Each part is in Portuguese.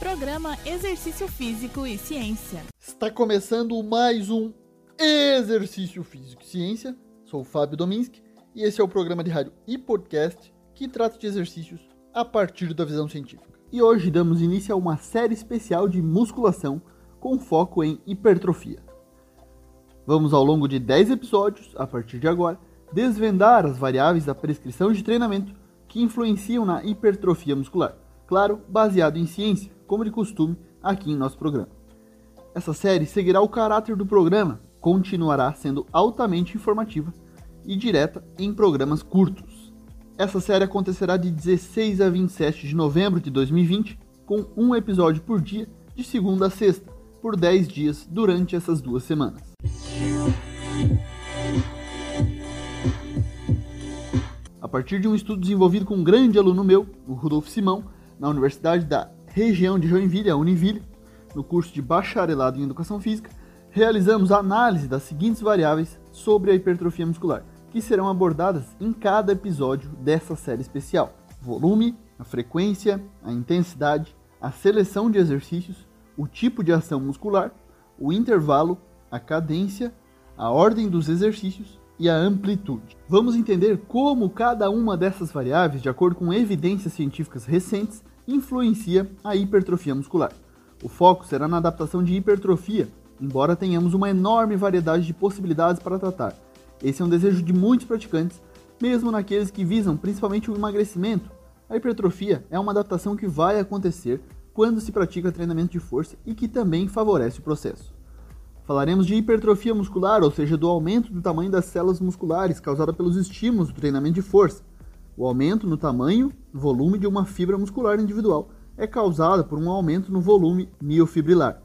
Programa Exercício Físico e Ciência. Está começando mais um Exercício Físico e Ciência. Sou o Fábio Dominski e esse é o programa de rádio e podcast que trata de exercícios a partir da visão científica. E hoje damos início a uma série especial de musculação com foco em hipertrofia. Vamos ao longo de 10 episódios, a partir de agora, desvendar as variáveis da prescrição de treinamento que influenciam na hipertrofia muscular. Claro, baseado em ciência, como de costume aqui em nosso programa. Essa série seguirá o caráter do programa, continuará sendo altamente informativa e direta em programas curtos. Essa série acontecerá de 16 a 27 de novembro de 2020, com um episódio por dia, de segunda a sexta, por 10 dias durante essas duas semanas. A partir de um estudo desenvolvido com um grande aluno meu, o Rudolf Simão, na Universidade da Região de Joinville, a Univille, no curso de Bacharelado em Educação Física, realizamos análise das seguintes variáveis sobre a hipertrofia muscular, que serão abordadas em cada episódio dessa série especial: volume, a frequência, a intensidade, a seleção de exercícios, o tipo de ação muscular, o intervalo, a cadência, a ordem dos exercícios e a amplitude. Vamos entender como cada uma dessas variáveis, de acordo com evidências científicas recentes, influencia a hipertrofia muscular. O foco será na adaptação de hipertrofia, embora tenhamos uma enorme variedade de possibilidades para tratar. Esse é um desejo de muitos praticantes, mesmo naqueles que visam principalmente o emagrecimento. A hipertrofia é uma adaptação que vai acontecer quando se pratica treinamento de força e que também favorece o processo. Falaremos de hipertrofia muscular, ou seja, do aumento do tamanho das células musculares causada pelos estímulos do treinamento de força. O aumento no tamanho, volume de uma fibra muscular individual é causado por um aumento no volume miofibrilar.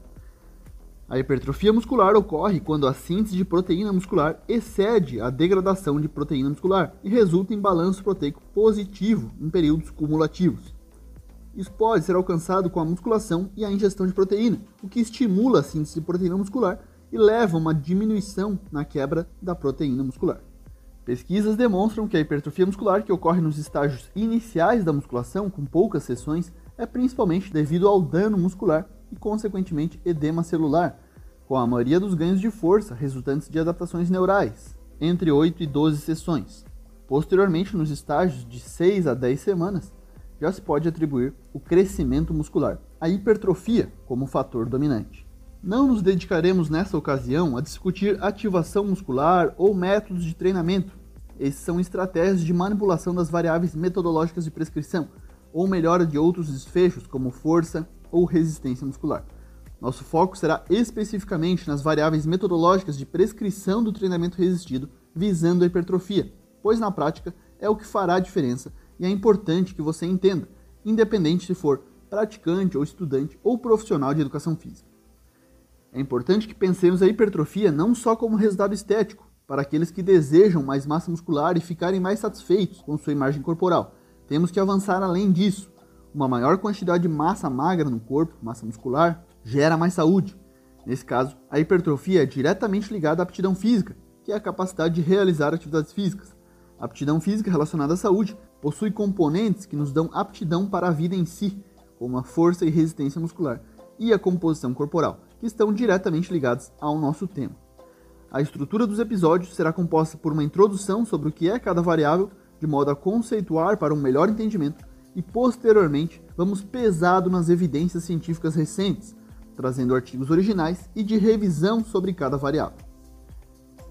A hipertrofia muscular ocorre quando a síntese de proteína muscular excede a degradação de proteína muscular e resulta em balanço proteico positivo em períodos cumulativos. Isso pode ser alcançado com a musculação e a ingestão de proteína, o que estimula a síntese de proteína muscular e leva a uma diminuição na quebra da proteína muscular. Pesquisas demonstram que a hipertrofia muscular que ocorre nos estágios iniciais da musculação, com poucas sessões, é principalmente devido ao dano muscular e, consequentemente, edema celular, com a maioria dos ganhos de força resultantes de adaptações neurais, entre 8 e 12 sessões. Posteriormente, nos estágios de 6 a 10 semanas, já se pode atribuir o crescimento muscular, a hipertrofia, como fator dominante. Não nos dedicaremos nessa ocasião a discutir ativação muscular ou métodos de treinamento. Esses são estratégias de manipulação das variáveis metodológicas de prescrição, ou melhora de outros desfechos, como força ou resistência muscular. Nosso foco será especificamente nas variáveis metodológicas de prescrição do treinamento resistido visando a hipertrofia, pois na prática é o que fará a diferença e é importante que você entenda, independente se for praticante ou estudante ou profissional de educação física. É importante que pensemos a hipertrofia não só como resultado estético, para aqueles que desejam mais massa muscular e ficarem mais satisfeitos com sua imagem corporal. Temos que avançar além disso. Uma maior quantidade de massa magra no corpo, massa muscular, gera mais saúde. Nesse caso, a hipertrofia é diretamente ligada à aptidão física, que é a capacidade de realizar atividades físicas. A aptidão física relacionada à saúde possui componentes que nos dão aptidão para a vida em si, como a força e resistência muscular, e a composição corporal, que estão diretamente ligados ao nosso tema. A estrutura dos episódios será composta por uma introdução sobre o que é cada variável, de modo a conceituar para um melhor entendimento, e posteriormente vamos pesado nas evidências científicas recentes, trazendo artigos originais e de revisão sobre cada variável.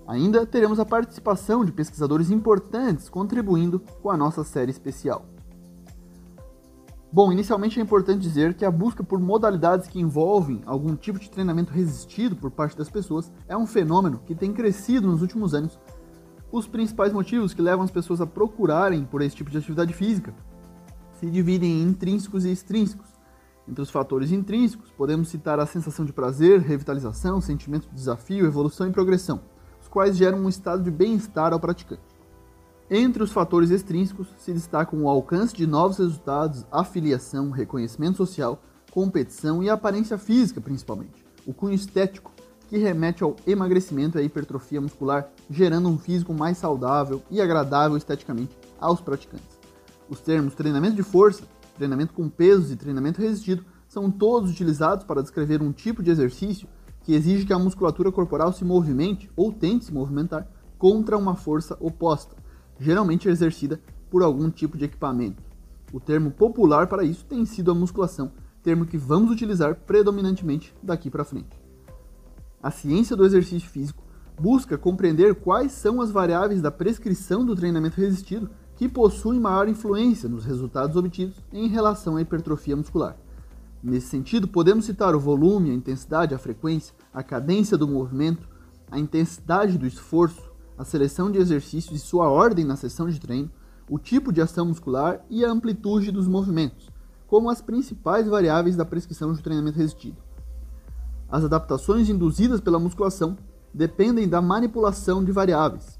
Ainda teremos a participação de pesquisadores importantes contribuindo com a nossa série especial. Bom, inicialmente é importante dizer que a busca por modalidades que envolvem algum tipo de treinamento resistido por parte das pessoas é um fenômeno que tem crescido nos últimos anos. Os principais motivos que levam as pessoas a procurarem por esse tipo de atividade física se dividem em intrínsecos e extrínsecos. Entre os fatores intrínsecos, podemos citar a sensação de prazer, revitalização, sentimento de desafio, evolução e progressão quais geram um estado de bem-estar ao praticante. Entre os fatores extrínsecos se destacam o alcance de novos resultados, afiliação, reconhecimento social, competição e aparência física, principalmente. O cunho estético, que remete ao emagrecimento e à hipertrofia muscular, gerando um físico mais saudável e agradável esteticamente aos praticantes. Os termos treinamento de força, treinamento com pesos e treinamento resistido são todos utilizados para descrever um tipo de exercício que exige que a musculatura corporal se movimente ou tente se movimentar contra uma força oposta, geralmente exercida por algum tipo de equipamento. O termo popular para isso tem sido a musculação, termo que vamos utilizar predominantemente daqui para frente. A ciência do exercício físico busca compreender quais são as variáveis da prescrição do treinamento resistido que possuem maior influência nos resultados obtidos em relação à hipertrofia muscular. Nesse sentido, podemos citar o volume, a intensidade, a frequência, a cadência do movimento, a intensidade do esforço, a seleção de exercícios e sua ordem na sessão de treino, o tipo de ação muscular e a amplitude dos movimentos, como as principais variáveis da prescrição de treinamento resistido. As adaptações induzidas pela musculação dependem da manipulação de variáveis.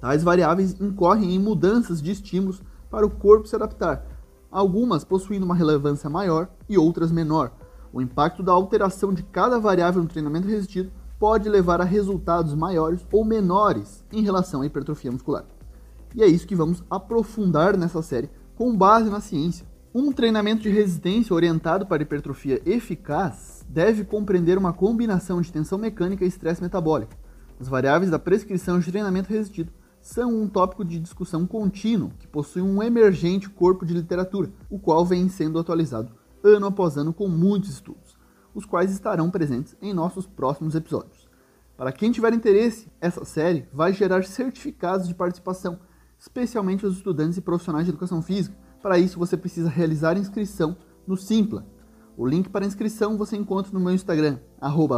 Tais variáveis incorrem em mudanças de estímulos para o corpo se adaptar, algumas possuindo uma relevância maior e outras menor. O impacto da alteração de cada variável no treinamento resistido pode levar a resultados maiores ou menores em relação à hipertrofia muscular. E é isso que vamos aprofundar nessa série com base na ciência. Um treinamento de resistência orientado para hipertrofia eficaz deve compreender uma combinação de tensão mecânica e estresse metabólico. As variáveis da prescrição de treinamento resistido são um tópico de discussão contínuo que possui um emergente corpo de literatura, o qual vem sendo atualizado ano após ano com muitos estudos, os quais estarão presentes em nossos próximos episódios. Para quem tiver interesse, essa série vai gerar certificados de participação, especialmente aos estudantes e profissionais de educação física. Para isso, você precisa realizar inscrição no Simpla. O link para inscrição você encontra no meu Instagram,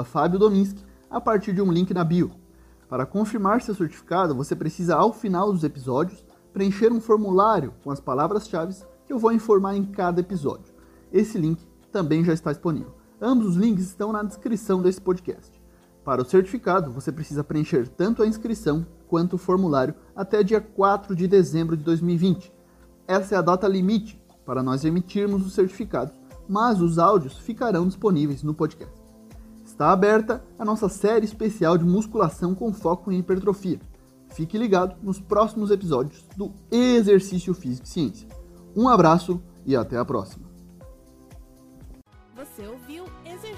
Fábio Dominski, a partir de um link na bio. Para confirmar seu certificado, você precisa, ao final dos episódios, preencher um formulário com as palavras-chave que eu vou informar em cada episódio. Esse link também já está disponível. Ambos os links estão na descrição desse podcast. Para o certificado, você precisa preencher tanto a inscrição quanto o formulário até dia 4 de dezembro de 2020. Essa é a data limite para nós emitirmos os certificados, mas os áudios ficarão disponíveis no podcast. Está aberta a nossa série especial de musculação com foco em hipertrofia. Fique ligado nos próximos episódios do Exercício Físico e Ciência. Um abraço e até a próxima. Você ouviu